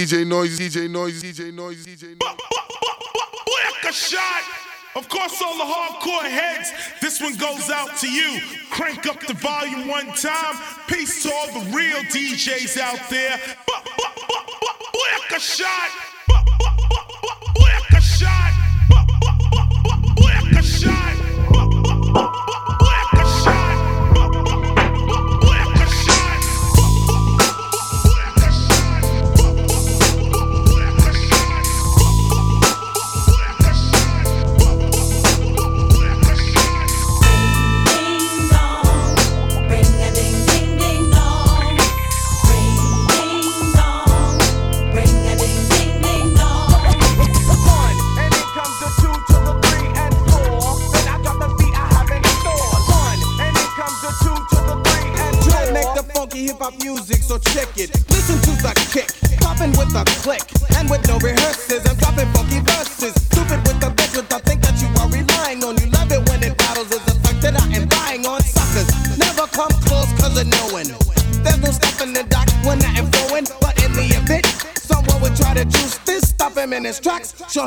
DJ Noise, DJ Noise, DJ Noise, DJ Noise. Lick a shot. Of course, all the hardcore heads, this one goes out to you. Crank up the volume one time. Peace to all the real DJs out there. Lick a shot.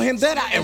Him that I am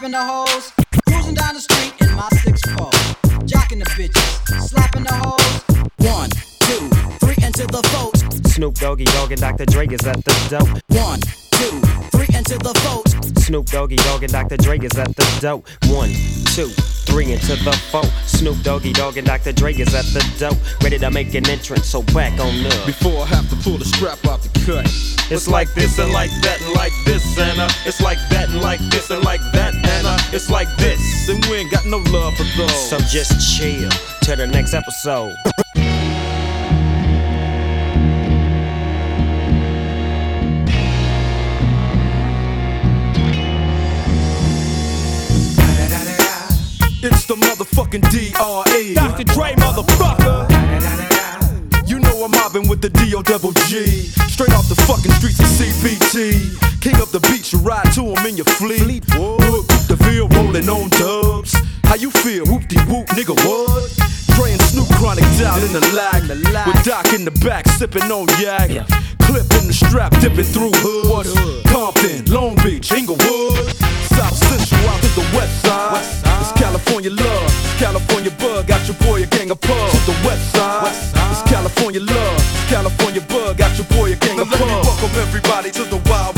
slapping the hoes. Cruising down the street in my six four, jocking the bitches, slapping the hoes. One, two, three into the four. Snoop Doggy Dogg and Dr. Dre is at the dope. One, two, three into the four. Snoop Doggy Dogg and Dr. Dre is at the dope. One, two, three into the four. Snoop Doggy Dogg and Dr. Dre is at the dope. Ready to make an entrance, so back on up. Before I have to pull the strap out the cut. It's like this and like that and like this and uh, It's like that and like this and like that and uh, it's like this and we ain't got no love for those. so just chill till the next episode. It's the motherfucking D.R.E. Dr. Dre, motherfucker. You know I'm mobbing with the D.O. double G. Straight off the fucking streets of CPT. King up the beach, you ride to him in your fleet. Look, the veal rolling on dubs. How you feel? Whoop de whoop, nigga, what? Dre and Snoop Chronic down in the lag. With Doc in the back, sipping on yak. Clip in the strap, dipping through hoods. Compton, Long Beach, Inglewood. South Central out to the west side. It's California love, it's California bug. Got your boy a gang of pubs. To the west side. It's California love, it's California bug. Got your boy a gang of pubs. Welcome everybody to the Wild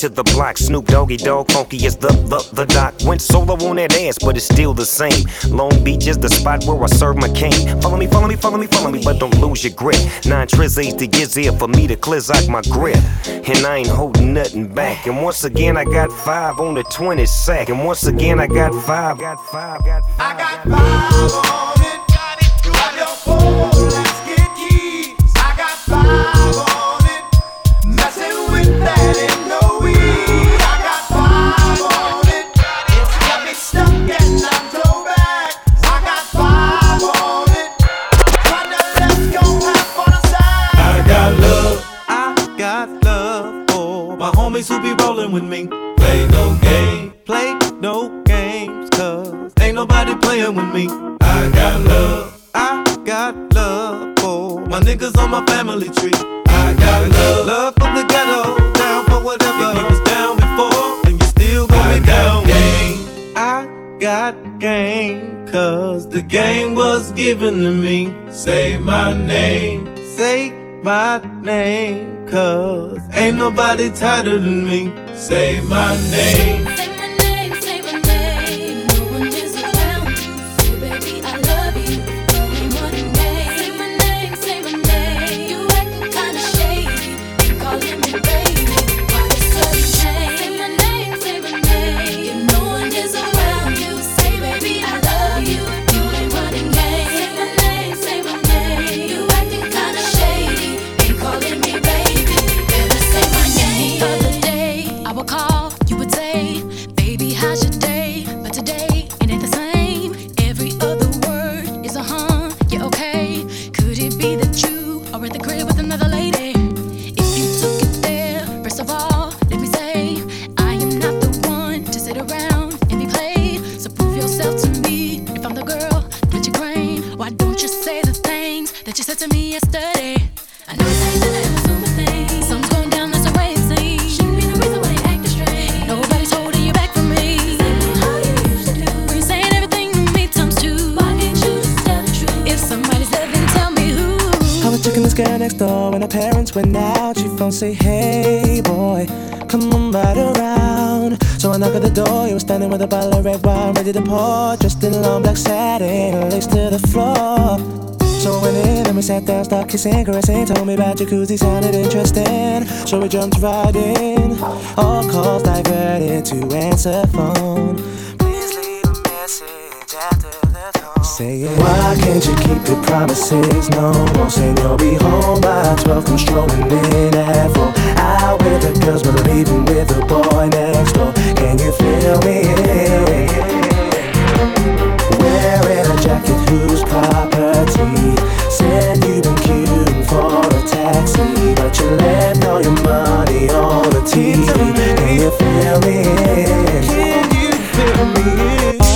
to the block. Snoop Doggy Dogg, funky is the, the, the doc. Went solo on that ass, but it's still the same. Long Beach is the spot where I serve my cane. Follow me, follow me, follow me, follow me, but don't lose your grip. Nine trizzies to get here for me to clear out my grip. And I ain't holding nothing back. And once again, I got five on the 20 sack. And once again, I got five. Got five, got five. I got five on with me. Play no game. Play no games, cause ain't nobody playing with me. I got love. I got love for my niggas on my family tree. I got love. Love for the ghetto, down for whatever. If you was down before, and you still gonna down. Game. I got game, cause the game was given to me. Say my name. Say my name, cause ain't nobody tighter than me. Say my name. kissing, and Told me about jacuzzi, sounded interesting. So we jumped right in. All calls diverted to answer phone. Please leave a message after the tone. Say. Why can't you keep your promises? No, more saying you'll be home by 12. Come strolling in at 4. Out with the girls, but leaving with the boy next door. Can you feel me? Wearing a jacket whose property? Send you out your land, all your money, on the tea. Can you feel me? Can you feel me?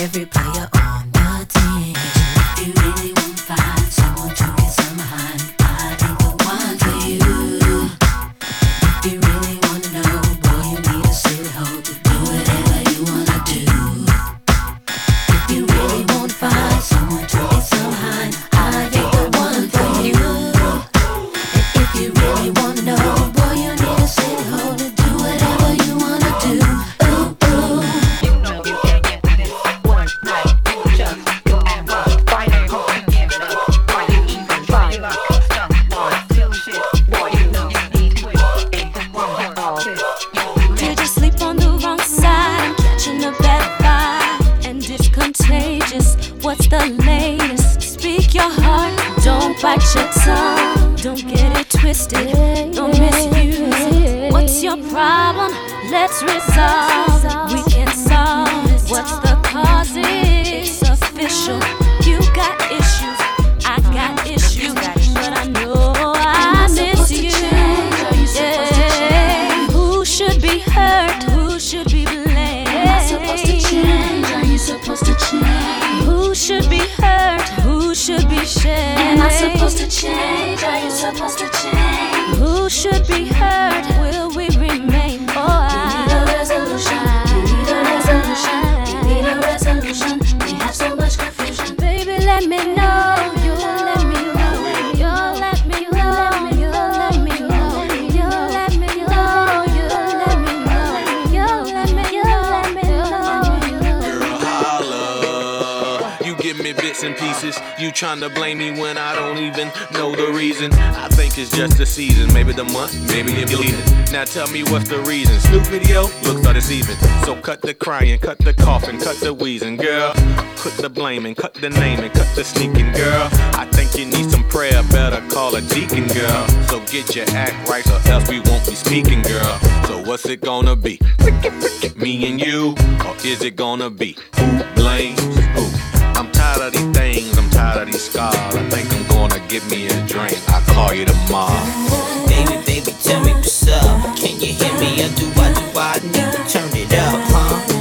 everybody. trying to blame me when I don't even know the reason. I think it's just the season, maybe the month, maybe the bleeding. Now tell me what's the reason. Snoop video looks it's even So cut the crying, cut the coughing, cut the wheezing, girl. Put the blaming, cut the naming, cut the sneaking, girl. I think you need some prayer, better call a deacon, girl. So get your act right, or else we won't be speaking, girl. So what's it gonna be? Me and you, or is it gonna be who blames? of these things, I'm tired of these scars. I think I'm gonna get me a drink. I'll call you tomorrow. Baby, baby, tell me what's up. Can you hear me or do I do I need to turn it up, huh?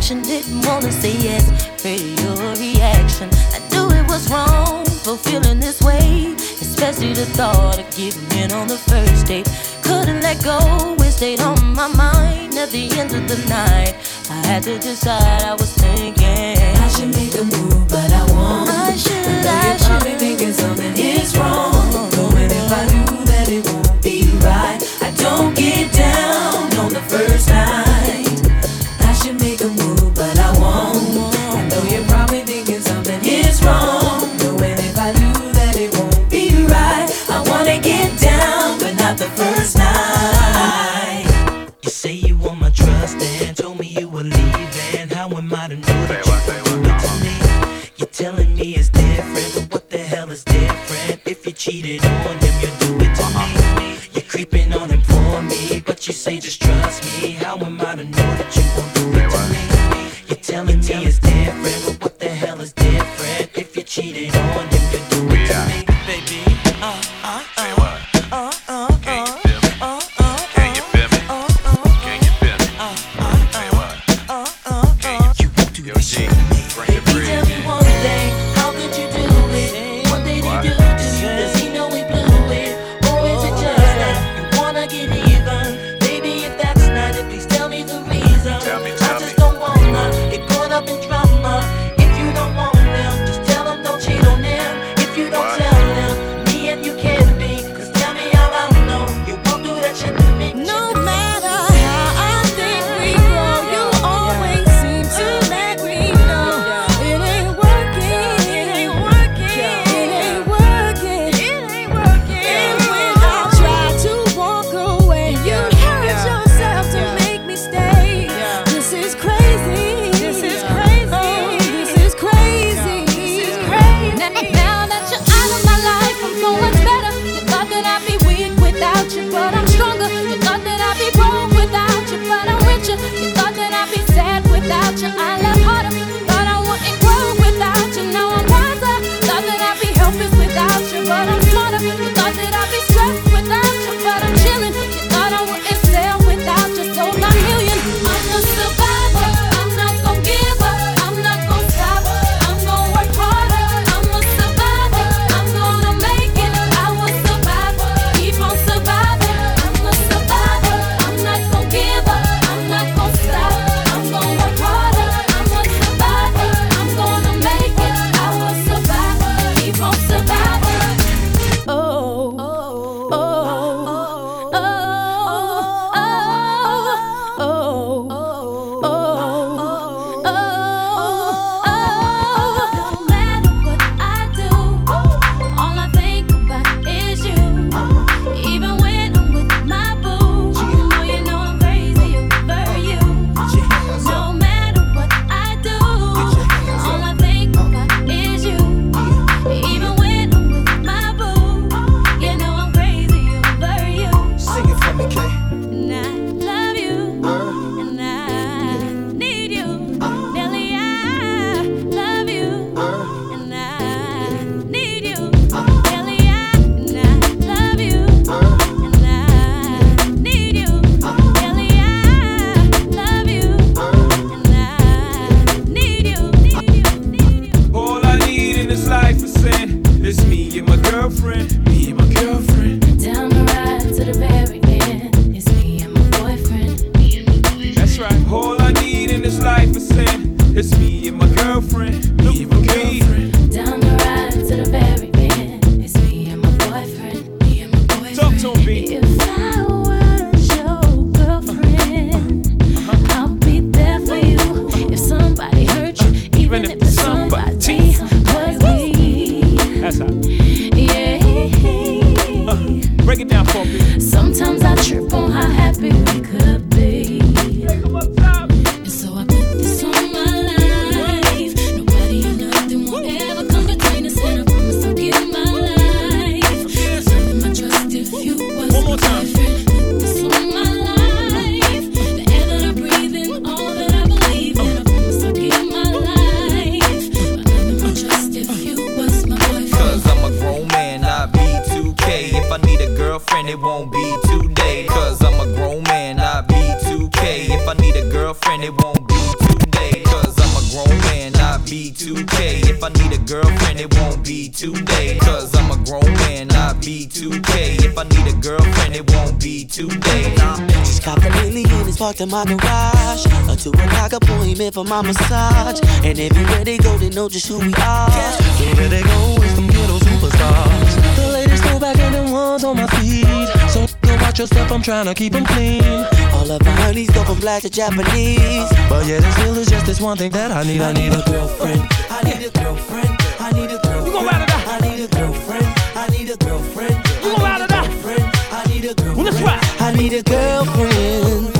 attraction. Didn't wanna say yes, feared your reaction. I knew it was wrong for feeling this way, especially the thought of giving in on the first date. Couldn't let go, it stayed on my mind. At the end of the night, I had to decide. I was thinking I should make a move, but I won't. I should. I, I should. Probably thinking something is wrong. Knowing if I do that, it won't be right. I don't get down on the first time. trusting. Told me you were leaving. How am I to know that you were to me? You're telling me it's different, but what the hell is different? If you cheated on him, you do it to me. You're creeping on him for me, but you say just trust me. How am I to know that you won't do it to me? You're telling me it's different. In my garage. A two o'clock appointment for my massage. And everywhere they go, they know just who we are. Wherever they go, it's them ghetto superstars. The latest throwback and the ones on my feet. So go watch your step, I'm trying to keep them clean. All of my honeys go from black to Japanese. But yeah, there still is just this one thing that I need. I need a girlfriend. I need a girlfriend. I need a girlfriend. You gon' ride it out. I need a girlfriend. I need a girlfriend. You gon' ride it out. I need a girlfriend. Well, let's ride. I need a girlfriend.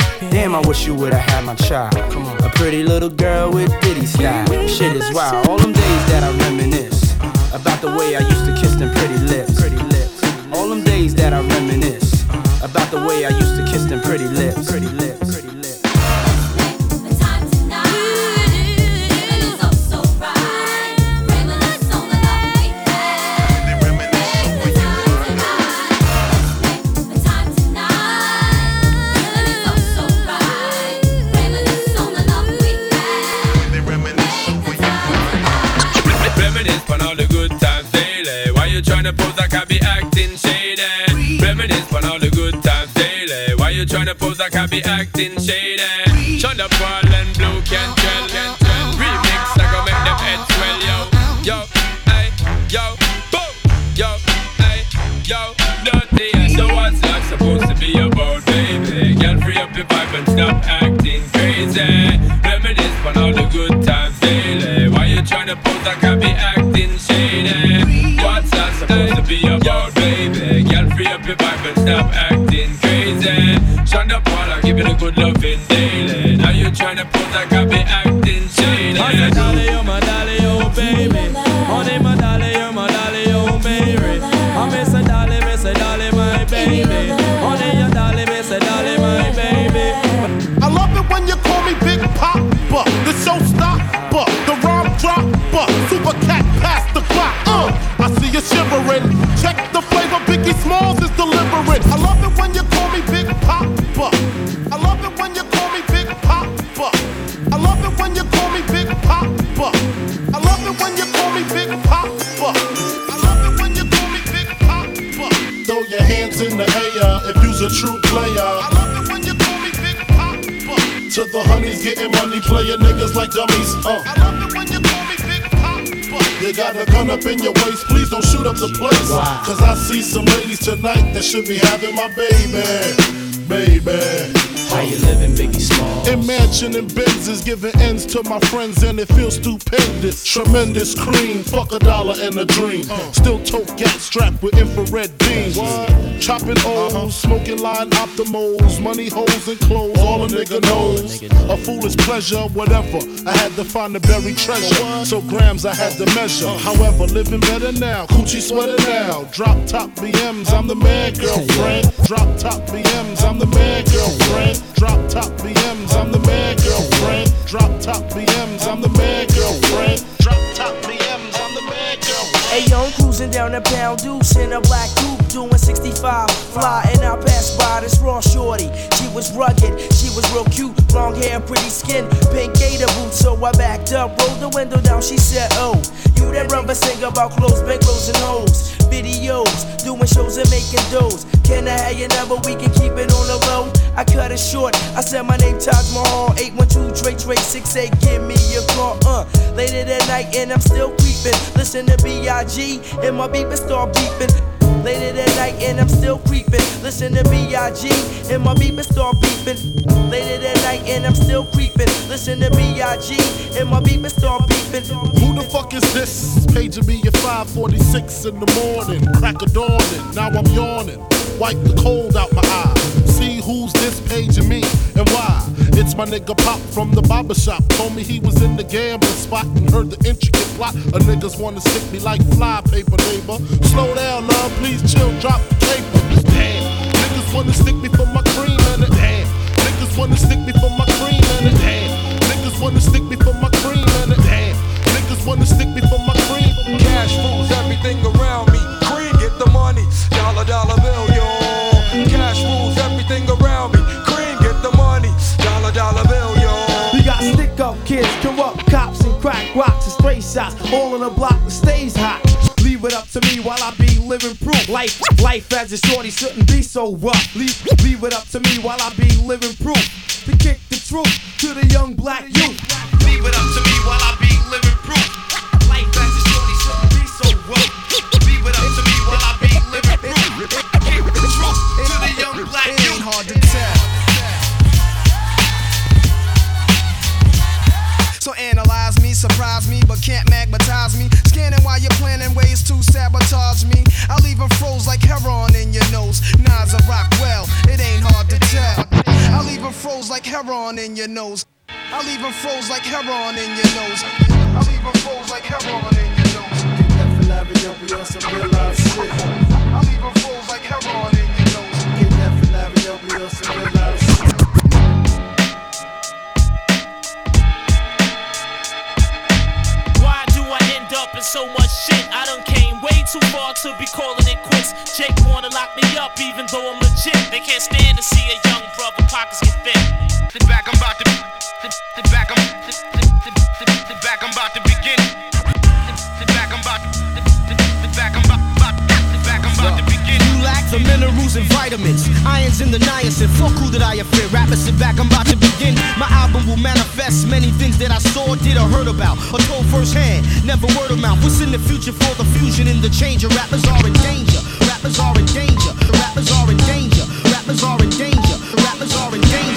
Damn, I wish you would've had my child. A pretty little girl with ditty style. Shit is wild. All them days that I reminisce uh-huh. about the way I used to kiss them pretty lips. Pretty lips. All them days that I reminisce uh-huh. about the way I used to kiss them pretty lips. Pretty lips. Tryna pose like I be acting shady? Reminisce on all the good times daily. Why you tryna pose like I be acting shady? Shonda Paul and getting money, player niggas like dummies. Uh. I love it when you call me Big Papa. You got a gun up in your waist, please don't shoot up the place. Cause I see some ladies tonight that should be having my baby, baby. How you living, Biggie Smalls? Imagine and Benzes giving ends to my friends and it feels stupendous. Tremendous cream, fuck a dollar and a dream. Still tote gat strapped with infrared beams. Chopping O's, smoking line Optimos, money holes and clothes, all a nigga knows. A foolish pleasure, whatever. I had to find the buried treasure, so grams I had to measure. However, living better now, coochie sweater now. Drop top BMs, I'm the man, girlfriend. Drop top BMs, I'm the man, girlfriend. Drop top BMs, I'm the man, girlfriend. Drop top BMs, I'm the man, girlfriend. Drop top BMs, I'm the man, girlfriend. Hey I'm cruising down the pound deuce in a black coupe. doing 65. Fly and I pass by this raw shorty. Was rugged, she was real cute, long hair, pretty skin, pink gator boots. So I backed up, rolled the window down. She said, Oh, you that rubber sing about clothes, bankrolls and hoes. Videos, doing shows and making doughs. Can I have your number? We can keep it on the low. I cut it short. I said my name Taj Mahal. 812 Trey Trey 68. Give me your call. Uh, later that night and I'm still creeping. Listen to B.I.G. and my beeping start beeping. Later that night and I'm still creeping. Listen to B.I.G. and my beeping start beeping. Later that night and I'm still creeping. Listen to B.I.G. and my beeping start beeping. Who the fuck is this? Paging me at 546 in the morning. Crack of dawning. Now I'm yawning. Wipe the cold out my eye. See who's this paging me and why. It's my nigga Pop from the barber shop. Told me he was in the gambling spot and heard the intricate plot. A niggas wanna stick me like fly paper, neighbor. Slow down, love, please chill, drop the paper. Damn, niggas wanna stick me for my cream and it. Damn, niggas wanna stick me for my cream and it. Damn, niggas wanna stick me for my cream and it. Damn, niggas wanna stick me for my cream. Cash rules everything around me. Cream, get the money. Dollar, dollar bill, stray shots. All in a block that stays hot. Leave it up to me while I be living proof. Life, life as a shorty shouldn't be so rough. Leave, leave it up to me while I be living proof. To kick the truth to the young black youth. Leave it up to me while I I'll even froze like heroin in your nose. I'll even froze like heroin in your nose. I'll even froze like heroin in your nose. Get that Ferrari up, we on some real life shit. I'll even froze like heroin in your nose. Get that Ferrari up, we on some real life shit. Why do I end up in so much shit? I done came way too far to be calling it quits. Jake wanna lock me up even though I'm legit. They can't stand to see a young brother pockets get thin. The back I'm about to the, the back I'm the, the, the minerals and vitamins, irons in the niacin. Fuck who that I offend. Rappers sit back, I'm about to begin. My album will manifest many things that I saw, did, or heard about, or told firsthand. Never word of mouth. What's in the future for the fusion and the change? Rappers are in danger. Rappers are in danger. Rappers are in danger. Rappers are in danger. Rappers are in danger.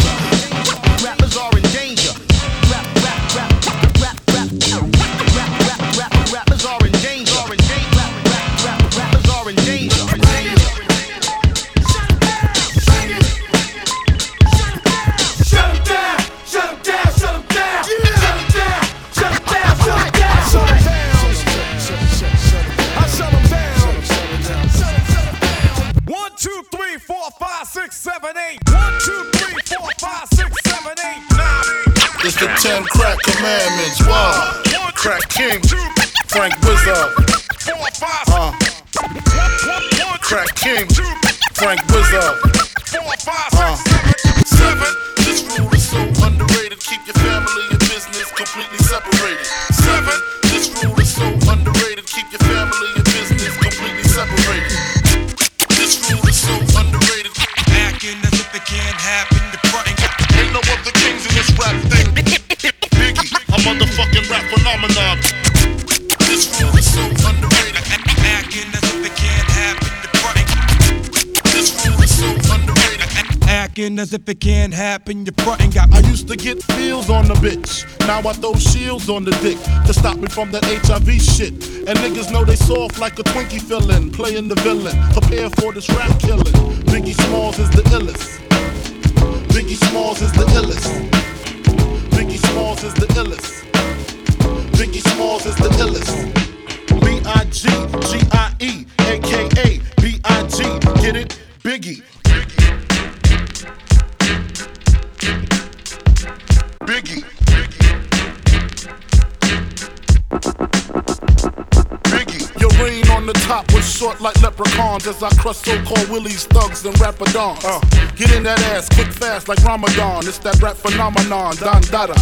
The ten crack commandments. Wow. Crack King. Frank Wizard. Uh. Crack King. Frank Wizard. Uh. Seven. Phenomenon. This rule is so underrated. Acting as if it can't happen. The fronting. This rule is so underrated. Acting as if it can't happen. You're fronting. Got I used to get feels on the bitch. Now I throw shields on the dick to stop me from that HIV shit. And niggas know they soft like a Twinkie fillin', playing the villain. Prepare for this rap killing. Biggie Smalls is the illest. Biggie Smalls is the illest. Biggie Smalls is the illest. Biggie Smalls is the illest. B I G G I E, aka B I G. Get it? Biggie. Biggie. Biggie. Your reign on the top was short like leprechauns as I crush so-called willies, thugs, and rapadons. Uh, get in that ass quick fast like Ramadan. It's that rap phenomenon, Don Dada.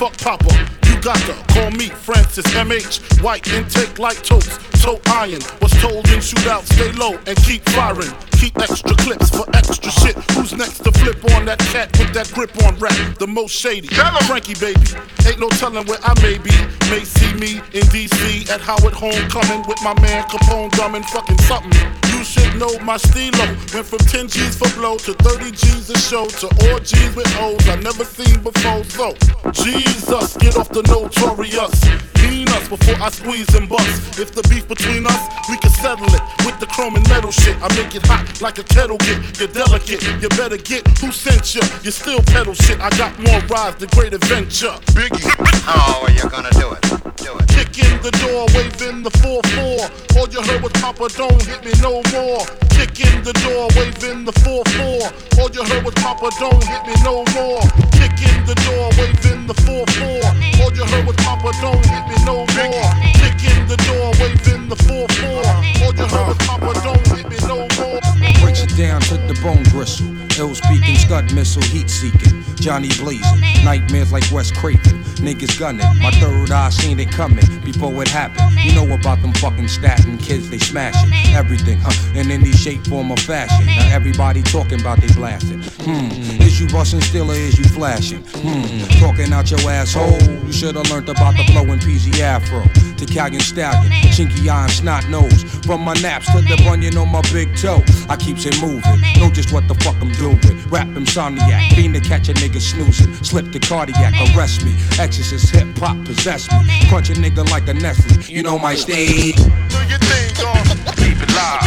Fuck Papa, you got to call me Francis MH. White intake like toast, toe iron. Was told in shootout, stay low and keep firing. Keep extra clips for extra shit. Who's next to flip on that cat with that grip on rap? The most shady. Frankie baby. Ain't no telling where I may be. May see me in DC at Howard Homecoming with my man Capone drumming fucking something. You should know my steelo. Went from 10 G's for blow to 30 G's a show to all G's with O's I never seen before. So, Jesus, get off the notorious. Mean us before I squeeze and bust. If the beef between us, we can settle it with the chrome and metal shit. I make it hot like a kettle get. You're delicate, you better get who sent you. You still pedal shit. I got more rides, the great adventure. Biggie. How are you gonna do it? Do it. Kick in the door, waving the 4-4. All you heard was Papa, don't hit me no more. Kick in the door, waving the 4-4. All you heard was Papa, don't hit me no more. Kick in the door, waving the 4-4. All you heard was Papa, don't hit me no more. Kick in the door, waving the 4-4. All you heard was Papa, don't hit me no more. Breaks it down to the bone bristle. Ill speaking, scud missile, heat seeking. Johnny blazing, nightmares like Wes Craven. Niggas gunning, my third eye seen it coming before it happened. You know about them fucking Staten kids, they smashing everything, huh? In any shape, form, or fashion. Now everybody talking about they blasting. Hmm, is you busting still or is you flashing? Hmm, talking out your asshole. You should've learned about the flow and PZ Afro. To Callion Stallion, chinky eye and snot nose. From my naps to the bunion on my big toe. I keeps it moving, know just what the fuck I'm doing. Rap insomniac, fiend to catch a nigga snoozing. Slip the cardiac, arrest me. Exorcist hip hop possess me. Crunch a nigga like a Nestle. You know my stage. Do your thing, dog. Keep it live.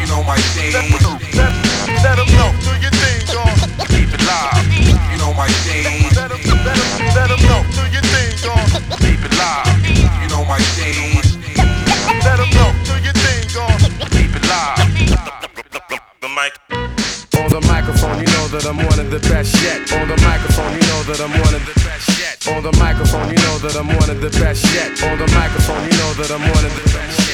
You know my stage. Let them know. Do your thing, dog. Keep it live. You know my stage. Let them know. Do your thing, dog. Keep it live. You know my stage. Let them know. Do your thing, dog. Keep it live. The mic. On the microphone, you know that I'm one of the best yet. On the microphone, you know that I'm one of the best yet. On the microphone, you know that I'm one of the best yet. On the microphone, you know that I'm one of the best yet.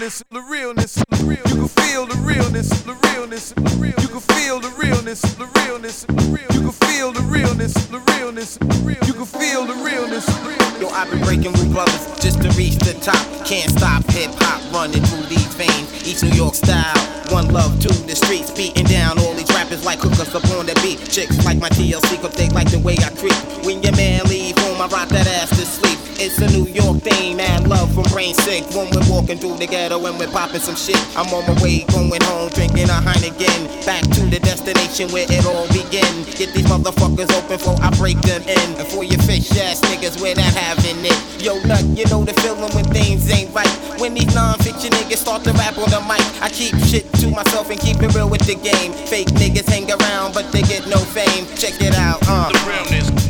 Realness, the realness, the real. You can feel the realness, the realness, the real. You can feel the realness, the realness, the real. You can feel the realness, the realness, the real. You can feel the realness. Yo, I've been breaking with brothers just to reach the top. Can't stop hip hop running through these veins. East New York style, one love to the streets, beating down all these rappers like hookers up on the beat. Chicks like my TLC, cause they like the way I creep. When your It's a New York thing, man. Love from brain sick. When we're walking through the ghetto and we're popping some shit. I'm on my way, going home, drinking a Heineken. Back to the destination where it all begin. Get these motherfuckers open before I break them in. And for your fish ass niggas, we're not having it. Yo, nut, you know the feeling when things ain't right. When these non-fiction niggas start to rap on the mic, I keep shit to myself and keep it real with the game. Fake niggas hang around, but they get no fame. Check it out, uh. The realness.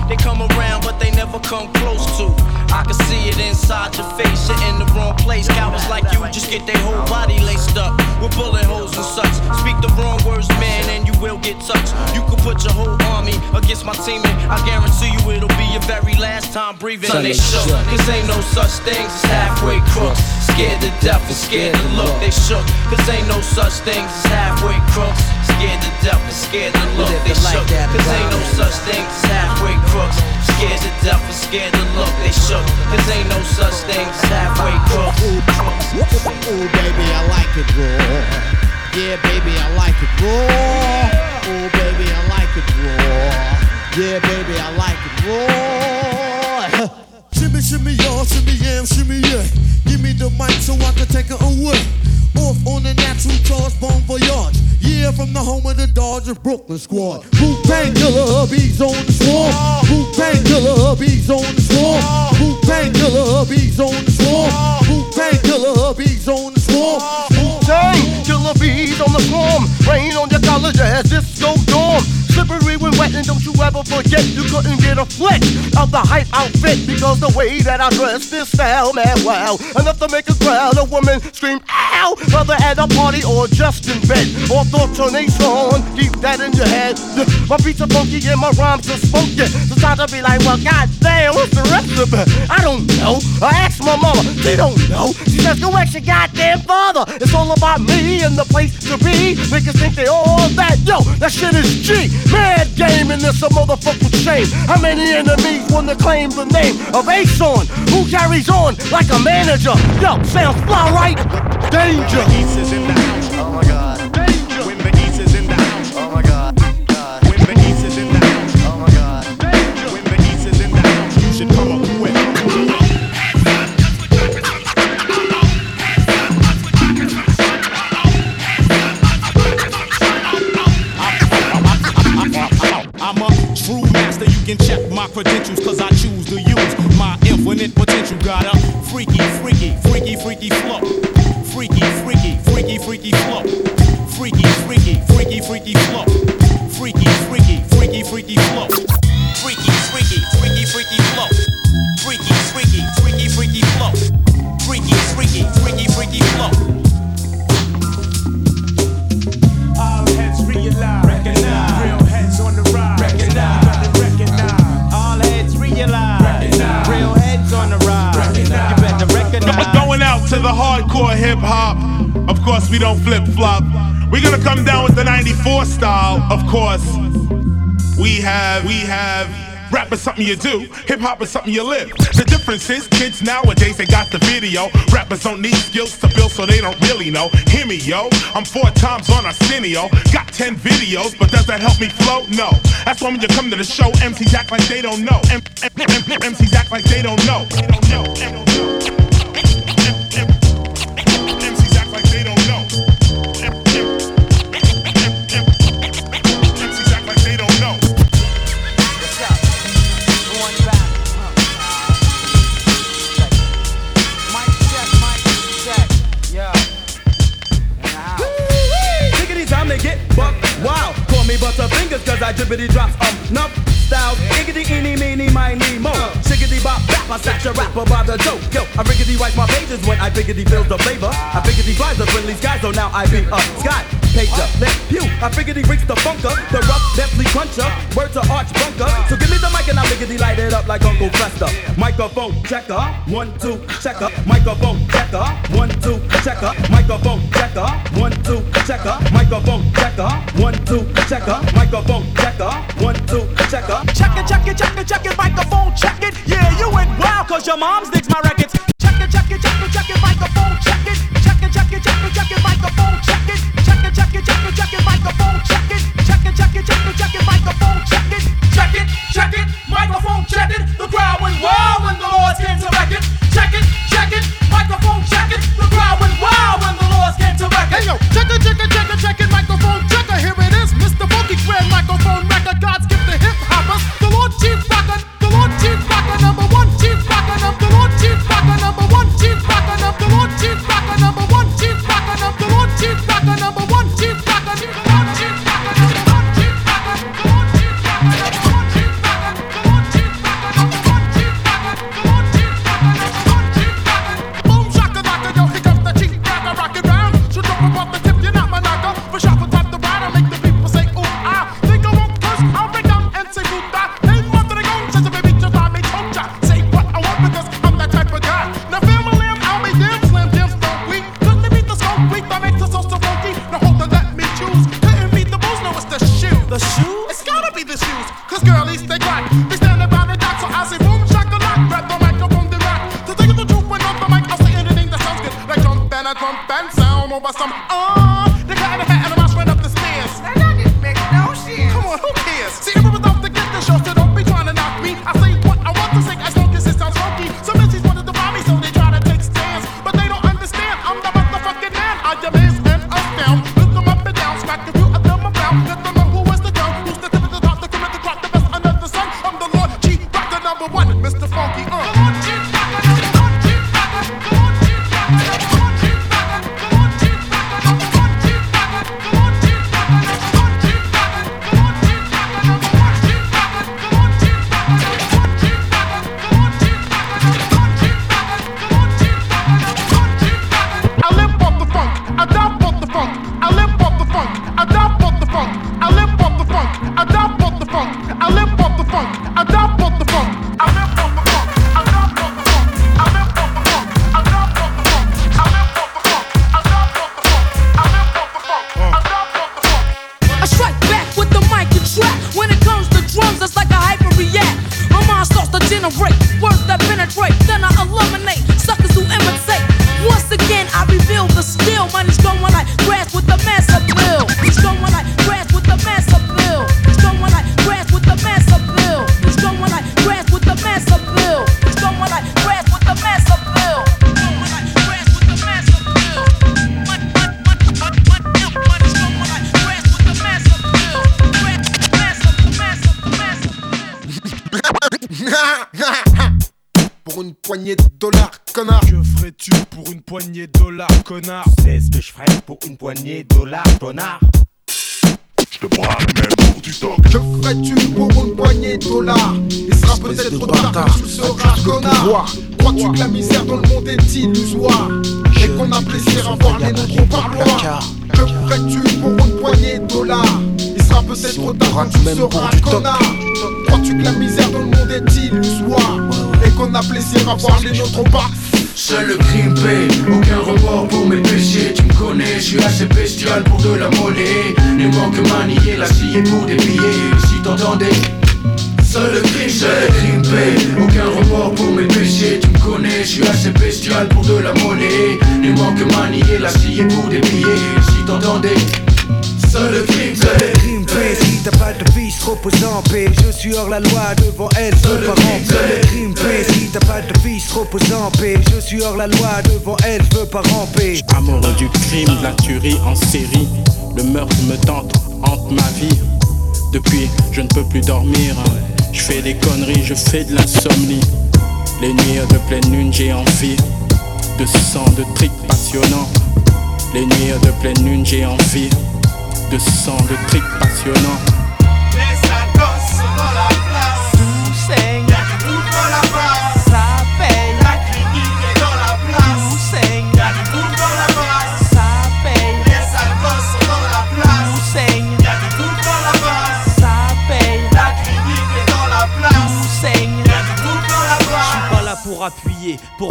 They come around, but they never come close to. I can see it inside your face, you're in the wrong place. Cowards like you just get their whole body laced up with bullet holes and such. Speak the wrong words, man, and you will get touched. You can put your whole army against my team, and I guarantee you it'll be your very last time breathing. Son, they they shook, shook. cause ain't no such things as halfway crooks. Scared to death and scared to look, they shook. Cause ain't no such things as halfway crooks. Scared to death and scared to look, they shook. Cause ain't no such things as halfway crooks. Scared to death and scared to look, they shook. Cause ain't no such things as halfway crooks. Ooh, baby, I like it raw. Yeah, baby, I like it raw. Ooh, baby, I like it raw. Yeah, baby, I like it raw. Shimmy, shimmy, y'all, shimmy, yam, shimmy, yeah. Give me the mic so I can take it away. Off on the natural charge, bon voyage. Yeah, from the home of the Dodgers, Brooklyn squad. Wu Tang Killer, bees on the swarm. Wu Tang Killer, bees on the swarm. Wu Tang Killer, bees on the swarm. Wu Tang Killer, bees on the swarm. Dang, bees on the swarm. Rain on your college as disco dorm. Slippery when wet, and don't you ever forget you couldn't get a flick of the hype outfit because the way that I dress this style, man, wow. Enough to make a crowd of women scream, ow, whether at a party or just in bed. Or thoughts on a song, keep that in your head. My beats are funky and my rhymes are spunky. So time to be like, well, goddamn, what's the recipe? I don't know. I asked my mama, she don't know. She says, go ask your goddamn father. It's all about me and the place to be. Niggas think they all that. Yo, that shit is G. Mad game and this a motherfucking shame. How many enemies wanna claim the name of Ason? Who carries on like a manager? Yo, sounds fly right? Danger. Credentials, something you do, hip hop is something you live. The difference is, kids nowadays they got the video. Rappers don't need skills to build, so they don't really know. Hear me, yo. I'm four times on Arsenio. Got ten videos, but does that help me flow? No. That's why when you come to the show, MCs act like they don't know. MCs act like they don't know. They don't know. Yo, I riggedy write my pages when I biggity feels the flavor. I biggity flies the friendly skies, so now I be a sky. Pager, left pew. I figured reeks the funker, the rough, deathly cruncher. Word to Archie Bunker. So give me the mic and I'll biggity light it up like Uncle Fester. Microphone checker, one two checker. Microphone checker, one two checker. Microphone checker, one two checker. Microphone checker, one two checker. Microphone checker, one two checker. Check it, check it, check it, check it. Microphone check it. Yeah, you went wild cause your mom's digs my records. Check it, check it, check it, check it. Microphone check it. Check it, check it, check it, check it. Microphone check it. Check it, check it, check it, check it. Microphone check it. Poignée de dollars, connard. Que ferais-tu pour une poignée de dollars, connard? C'est ce que je ferais pour une poignée de dollars, connard. Je te braque même pour du stock. Que ferais-tu pour une poignée de dollars? Il sera peut-être trop tard quand tu le sauras, connard. Crois-tu que la misère dans le monde est illusoire? Et qu'on appréciera voir les nôtres au parloir Que ferais-tu pour une poignée de dollars? Sera peut-être trop tard quand tu le sauras, connard. Crois-tu que la misère dans le monde est illusoire Et qu'on a plaisir à voir les nôtres bar Seul le crime paye, aucun remords pour mes péchés. Tu me connais, je suis assez bestial pour de la monnaie. Ne manque manier la scie pour des billets. Si t'entendais Seul le crime, seul le crime paye Aucun remords pour mes péchés. Tu me connais, je suis assez bestial pour de la monnaie. Ne manque manier la scie pour des billets. Si t'entendais Seul le crime paye crime Si t'as pas de fils, repose en paix Je suis hors la loi, devant elle, Seul veux le pas crime ramper crime Si t'as pas de fils, repose en paix Je suis hors la loi, devant elle, je veux pas ramper Amoureux du crime, de la tuerie en série. Le meurtre me tente, hante ma vie. Depuis, je ne peux plus dormir. Je fais des conneries, je fais de l'insomnie. Les nuits de pleine lune, j'ai envie de sang, de tripes passionnants. Les nuits de pleine lune, j'ai envie de sang, de tripes passionnants. Gosses sont dans la place. Tout saigne. Y'a du bout dans la face. Ça paye. La clinique est dans la place. Tout saigne. Y'a du bout dans la face. Ça paye. Les sales gosses sont dans la place. Tout saigne. Y'a du bout dans la face. Ça paye. La clinique est dans la place. Tout saigne. Y'a du bout dans la Je suis pas là pour appuyer, pour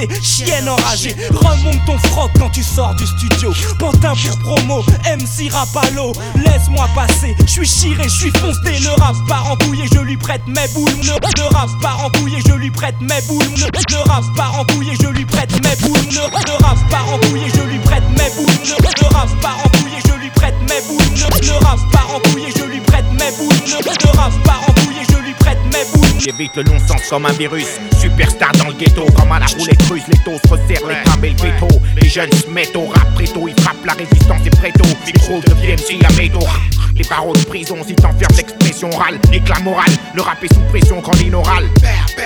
les chiennes enragées. Remonte ton froc quand tu sors du studio. Pantin pour promo, MC Rapalo. Laisse-moi passer, je suis chiré, je suis foncé. Le rap part en couille et je lui prête mes boules. Le, le rap en couille et je lui prête mes boules. Le, le rap en couille et je lui prête mes boules. Le, le rap en couille et je lui prête mes boules. Le, rap part en couille et je lui prête mes boules. Le, rap part en je lui prête mes boules. Le, rap je lui prête mes boules. J'évite le non-sens comme un virus. Superstar dans le ghetto, comme à la roulette russe. Les taux se resserrent, les crabes et le veto. Les jeunes se mettent au rap préto. Ils frappent la résistance et préto. Micro de PMC à métaux. Les paroles de prison, si t'enfermes l'expression orale. Éclat moral, le rap est sous pression grandine orale.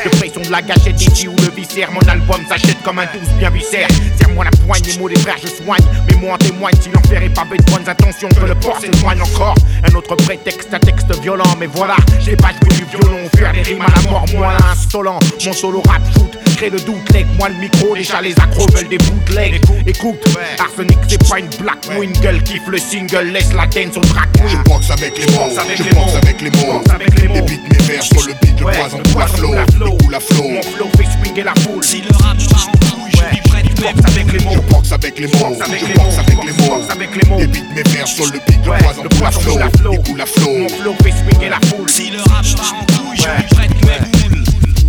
De pression de la gâchette ici ou le viscère. Mon album s'achète comme un douce bien viscère. Serre-moi la poigne, les mots des frères, je soigne. Mais moi en témoigne, si l'enfer est pavé de bonnes intentions, que le port s'éloigne encore. Un autre prétexte, un texte violent, mais voilà, j'ai pas du violon, faire des rimes à la mort, moi là, insolent. Mon solo rap shoot, crée le doute, leg, moi le micro, déjà les accros veulent des bootlegs. Écoute, Arsenic, c'est pas une black ou une gueule, kiffe le single, laisse la dance au track Je boxe avec les mots, je boxe avec les mots. Et beat mes vers sur le beat, le poison pour la flow, le la flow. Mon flow fait swinguer la foule. Si le rap part en couille, je du même. avec les mots. Je boxe avec les mots, je boxe avec les mots. avec les mots. Et beat mes vers sur le beat, le poison pour la flow, la flow. Mon flow fait swinguer la foule. Si le rap part en couille, je vivrai du même.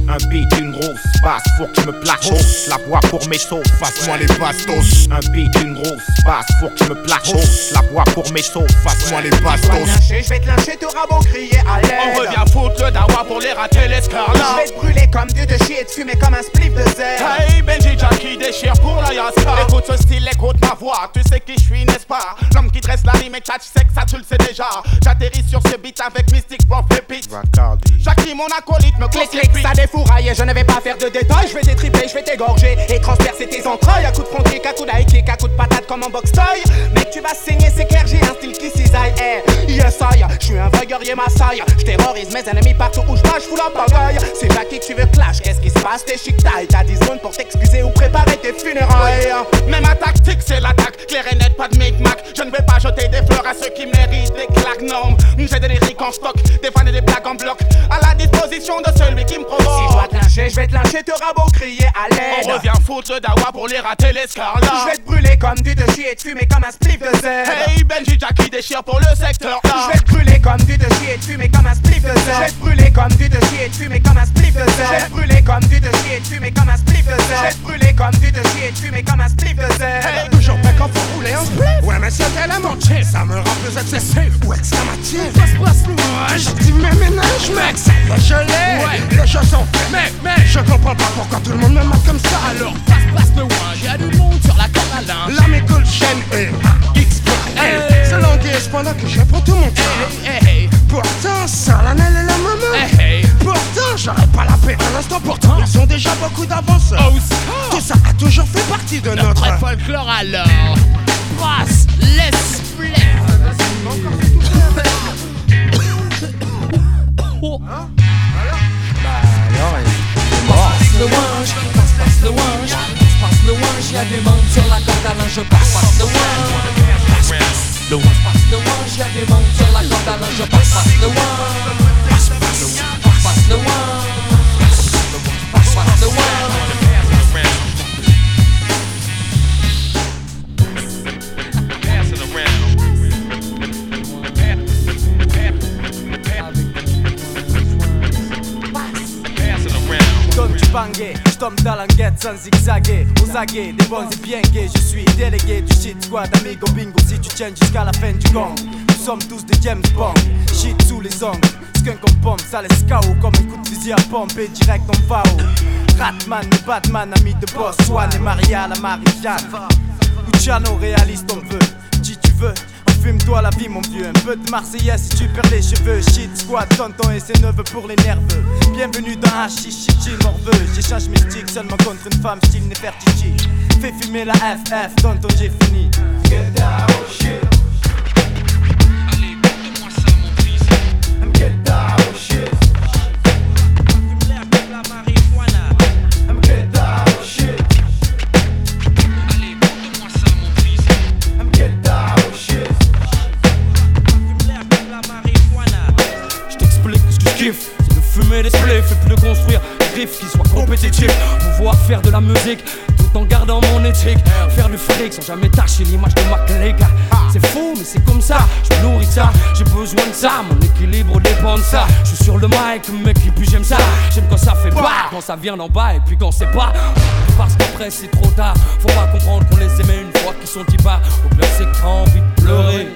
Un beat, une grosse basse, faut que je me place haut. La voix pour mes sauts, Passe-moi les bastos, Un beat, une grosse basse, faut que je me place haut. La voix pour mes sauts, passe-moi les bastos. lyncher, je vais te lyncher, t'auras beau crier à l'aide. On revient foutre le dawa pour les rater l'escarlat. Je vais te brûler comme du de chier et te fumer comme un spliff de zèle. Hey Benji Jackie déchire pour la yaska Écoute ce style, écoute ma voix Tu sais qui je suis n'est-ce pas? L'homme qui dresse la rime et tchatch sec ça tu le sais déjà J'atterris sur ce beat avec Mystic Prof Pépite Jackie mon acolyte me cause clic, ça je ne vais pas faire de détails. Je vais t'étripler, je vais t'égorger et transpercer tes entrailles. À coup de front kick, à coup kick, à coup de patate comme en box toy. Mec, tu vas saigner, c'est clair, j'ai un style qui cisaille. Eh, yes, I, je suis un vrai guerrier Maasai. Je terrorise mes ennemis partout où je passe, je fous la pagaille. C'est Jackie que tu veux clash, qu'est-ce qui se passe? T'es chic taille, t'as 10 secondes pour t'excuser ou préparer tes funérailles. Mais ma tactique c'est l'attaque, clair et net, pas de micmac Je ne vais pas jeter des fleurs à ceux qui méritent des claques, non J'ai des lyriques en stock, des fans et des blagues en bloc À la disposition de celui qui me Si je dois te lyncher, je vais te lyncher, t'auras beau crier à l'aide. On revient foutre dawa pour les rater l'escarlat Je vais te brûler comme du de chier et te fumer comme un spliff de zèle. Hey Benji Jackie déchire pour le secteur là Je vais te brûler comme du de chier et te fumer comme un spliff de zèle. Je vais te brûler comme du de chier et te fumer comme un spliff de zèle. Je vais te brûler comme du de chier et te fumer comme un spliff de zèle. Je vais te brûler comme du de chier et te fumer comme un spliff de zèle. Hey, toujours prêt quand faut rouler un split Ouais mais c'était la moitié, ça me rend plus excessif ou exclamatif Passe passe moi, je dis mais ménage mec, ça va geler Ouais, les choses sont mec, mec Je comprends pas pourquoi tout le monde me marque comme ça Alors passe passe le ouin, y'a du monde sur la corde à La mécoule chaîne est XXL. C'est language pendant que je prends tout mon temps. Hey, hey, Pourtant, ça la et la maman. hey, hey Pourtant, j'aurais pas la paix à l'instant. Pourtant, ils ont déjà beaucoup d'avance. Oh, Tout ça a toujours fait partie de notre. Folklore alors Brasse l'esprit Passe le wange, passe, passe le wange, passe, passe le wange, y'a du monde sur la corde à linge, passe, passe le wange. Passe, passe le wange, passe le wange, y'a du monde sur la corde à passe, passe le wange. Passe, passe passe, passe le wange. Passe, passe le wange. Je tombe dans l'enquête sans zigzaguer. Aux aguets, des bons et bien gays. Je suis délégué du shit squad. Amigo bingo si tu tiens jusqu'à la fin du gong. Nous sommes tous des James Bond. Shit sous les ongles. Skunk en pompe, ça laisse KO Comme un coup de fusil à pompe et direct va au Ratman, le Batman, ami de boss. Swan et Maria, la Marie-Jeanne Luciano, réaliste on veut Si tu veux Fume-toi la vie mon vieux, un peu de Marseillaise si tu perds les cheveux. Shit squad, tonton et ses neveux pour les nerveux. Bienvenue dans Hashish, chichi morveux J'échange sticks seulement contre une femme style Nefertiti Fais fumer la FF, tonton j'ai fini Get down, shit sans jamais tâcher l'image de ma clique C'est fou mais c'est comme ça, je me nourris de ça J'ai besoin de ça, mon équilibre dépend de ça. Je suis sur le mic mec et puis j'aime ça. J'aime quand ça fait pas, quand ça vient d'en bas et puis quand c'est pas. Parce qu'après c'est trop tard. Faut pas comprendre qu'on les aimait une fois qu'ils sont y pas. Au pire c'est que t'as envie de pleurer.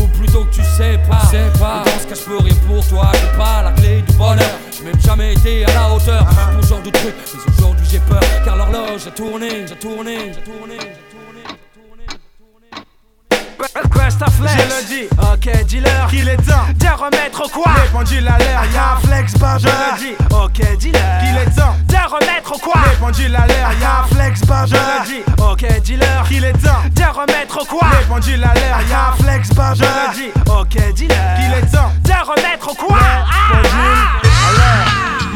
Ou plutôt que tu sais pas, sais pas. Dans ce cas je peux rien pour toi. J'ai pas la clé du bonheur. J'ai même jamais été à la hauteur Pour ce genre de truc Mais aujourd'hui j'ai peur. Car l'horloge a tourné J'ai tourné J'ai tourné Je le dis, ok, dealer, qu'il est temps. De remettre quoi? Les pendules à y'a un flex Je le dis, ok dealer, qu'il est temps. De remettre quoi? Les pendules à l'air, y'a un flex Je le dis, ok dealer, qu'il est temps. De remettre quoi? Les pendules à l'air, y'a un flex Je le dis, ok dealer, qu'il est temps. De remettre quoi?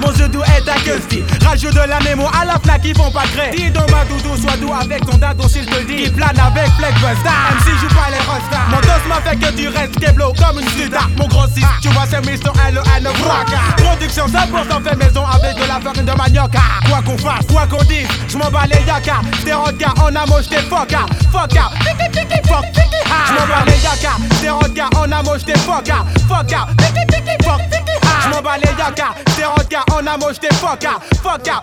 Mon jeu doux est à Gusty Rageux de la mémo à la plaque qui font pas gré. Dis donc ma doudou, sois doux avec ton dado s'il te dit. Qui plane avec Fleck Busta MC joue pas les rostas Mon dos m'a fait que tu restes keblo comme une suda. Mon gros 6, tu vois c'est mission L-E-N Braca Production 100% fait maison avec de la farine de manioc Quoi qu'on fasse, quoi qu'on dise, je m'en bats les yaka. T'es gars, on a moche tes foca. Foca, fuck. Tiki ha Je m'en bats les yaka, t'es gars, on a moche tes foca. Foca, fuck. Tiki ha Je m'en bats les yaka, t'es gars, on a moche tes foca Foca,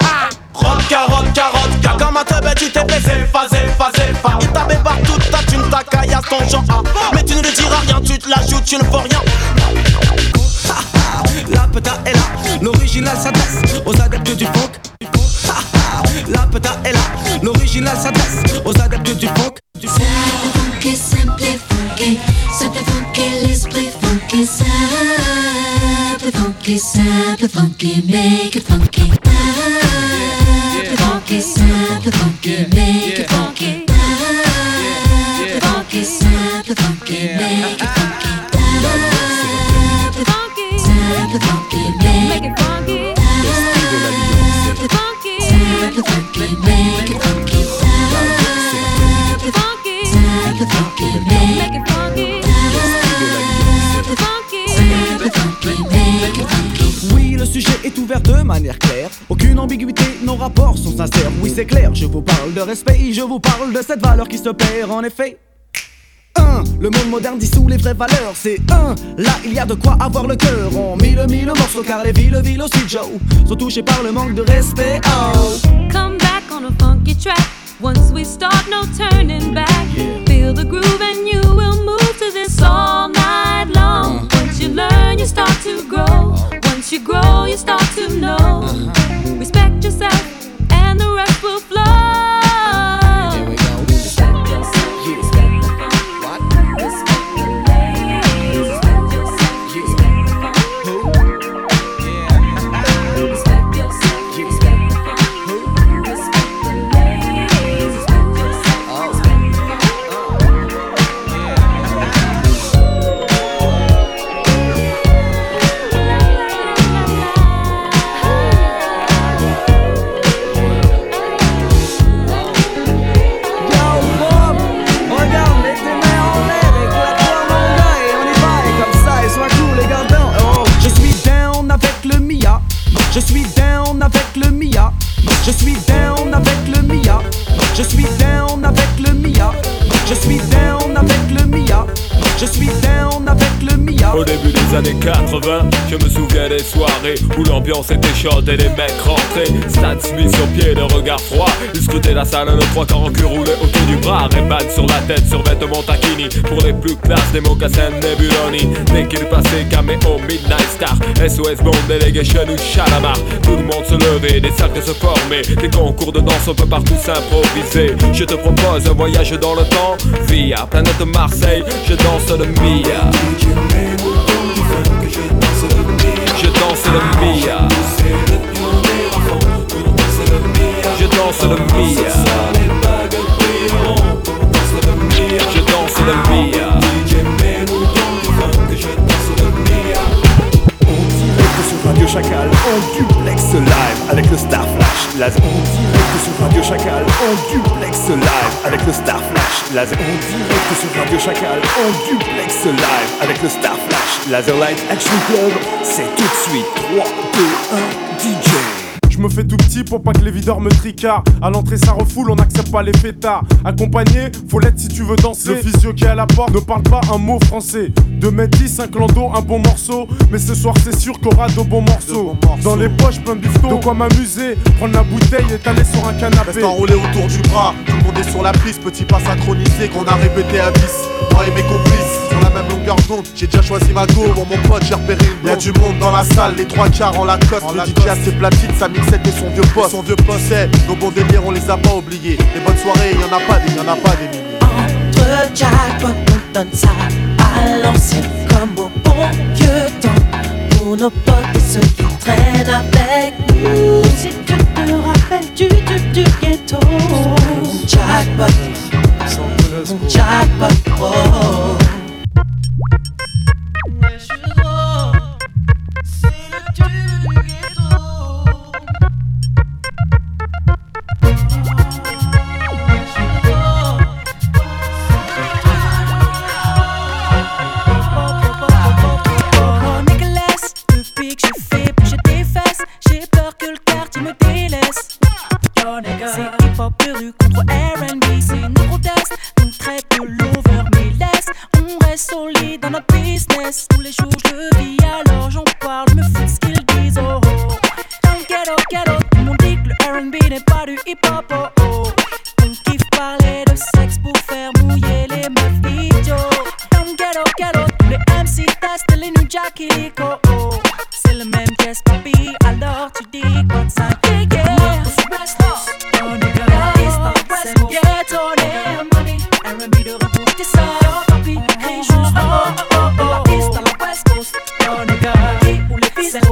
ha Rodka, rodka, rodka, comme un teubé tu t'es baisé, phasé, phasé, phasé Il t'avait partout ta thune, ta caillasse, ton genre. Mais tu ne lui diras rien, tu te la joues, tu ne peux rien. La peta est là, l'original s'adresse aux adeptes du funk. La peta est là, l'original s'adresse aux adeptes du funk. Funky, simple funky, make it funky. Simple funky, simple funky, make it funky. Simple funky, simple funky, make it funky. Simple funky, funky, make it funky. Simple funky, funky, make it funky. Funky, funky, make it sujet est ouvert de manière claire. Aucune ambiguïté, nos rapports sont sincères. Oui, c'est clair, je vous parle de respect, je vous parle de cette valeur qui se perd en effet. 1. Le monde moderne dissout les vraies valeurs, c'est 1. Là, il y a de quoi avoir le cœur. On mille mille morceaux car les villes, villes aussi, Joe, sont touchés par le manque de respect. Oh. Come back on a funky track. Once we start, no turning back. Feel the groove and you will move to this all night long. Once you learn, you start to grow. Once you grow, you start to know. Uh-huh. Respect yourself, and the rest will flow. Et les mecs rentraient. Stan Smith sur pied, le regard froid. Ils scrutaient la salle, nos trois quarts en cul roulé autour du bras. Ray-Ban sur la tête, sur vêtements taquini. Pour les plus classes, des mocassins Nebuloni. Dès qu'il passait, caméo, Midnight Star. SOS Bond, Delegation ou Chalamar. Tout le monde se levait, des cercles se formaient. Des concours de danse, on peut partout s'improviser. Je te propose un voyage dans le temps. Via planète Marseille, je danse le Mia. Je danse le Mia. Danse le Mia. Je danse le Mia. Radio Chacal en duplex live avec le Star Flash Laser. En direct sur Radio Chacal en duplex live avec le Star Flash Laser. En direct sur Radio Chacal en duplex live avec le Star Flash Laser Light Action Club. C'est tout de suite 3, 2, 1, DJ. Je me fais tout petit pour pas que les videurs me tricardent. À l'entrée, ça refoule, on n'accepte pas les fêtards. Accompagné, faut l'être si tu veux danser. Le physio qui est à la porte ne parle pas un mot français. 2 mètres 10, un clando, un bon morceau. Mais ce soir, c'est sûr y aura de bons morceaux. Dans les poches, plein de bifton. De quoi m'amuser, prendre la bouteille et t'aller sur un canapé. Reste enroulé autour du bras, tout le monde est sur la piste, petit pas synchronisé qu'on a répété à 10. Moi et mes complices, la d'onde, j'ai déjà choisi ma go, bon mon pote j'ai repéré une Y'a du monde dans la salle, les trois quarts en Lacoste, le DJ a ses platines, sa mixette et son vieux poste. Son vieux poste, c'est nos bons délires, on les a pas oubliés. Les bonnes soirées, y'en a pas des, y'en a pas des milliers. Entre jackpot, donne ça à l'ancienne comme au bon vieux temps. Pour nos potes et ceux qui traînent avec nous. Si tu te rappelles du, du, du ghetto. Mon jackpot, mon jackpot, oh. Oh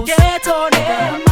ghetto, yeah,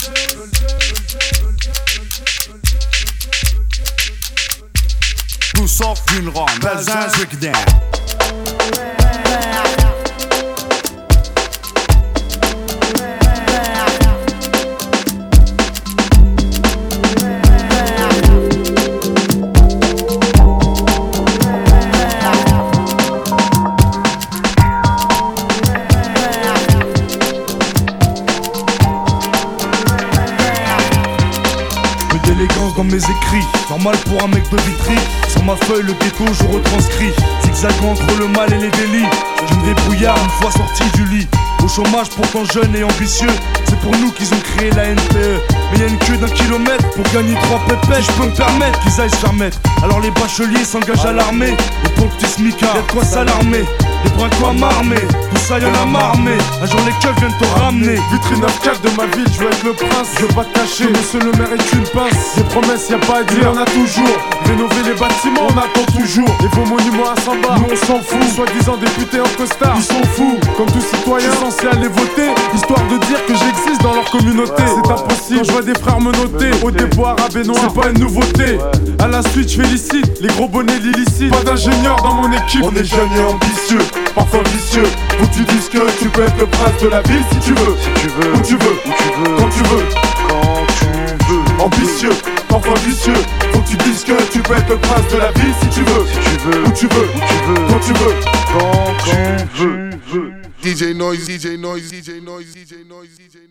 soft funeral, that's Zion's Ricky Dan. Mes écrits, normal pour un mec de vitry. Sur ma feuille, le ghetto, je retranscris. Zigzagant entre le mal et les délits. Je me débrouillard une fois sorti du lit. Au chômage, pourtant jeune et ambitieux. C'est pour nous qu'ils ont créé la NPE. Mais y a une queue d'un kilomètre pour gagner trois pépettes. Je peux me permettre qu'ils aillent se faire mettre. Alors les bacheliers s'engagent à l'armée. Et pour le petit smicard, y'a de quoi s'alarmer. Les bras quoi m'armer, ça y'en a marmé. Un jour les keufs viennent te ramener. Vitrine 9-4 de ma ville, je veux être le prince. Je veux pas te cacher, monsieur le maire est une pince. Des promesses, y a pas à dire, on a toujours. Rénover les bâtiments, on attend toujours. Les beaux monuments à Samba, nous on s'en fout. Soi-disant députés en costard, ils sont fous. Comme tout citoyen, censé aller voter. Histoire de dire que j'existe dans leur communauté. C'est impossible, je vois des frères me noter. Au dépôt arabe et noir, c'est pas une nouveauté. À la suite, je félicite les gros bonnets l'illicite. Pas d'ingénieur dans mon équipe. On est jeunes et ambitieux, parfois vicieux. Faut que tu dises que tu peux être le prince de la ville si tu veux. Si tu veux, où tu veux, où tu veux, quand tu veux, quand tu veux. Ambitieux, parfois vicieux. Faut que tu dises que tu peux être le prince de la ville si tu veux. Si tu veux, où tu veux, où tu veux, quand tu veux, quand tu veux. DJ Noise, DJ Noise, DJ Noise, DJ Noise, DJ Noise.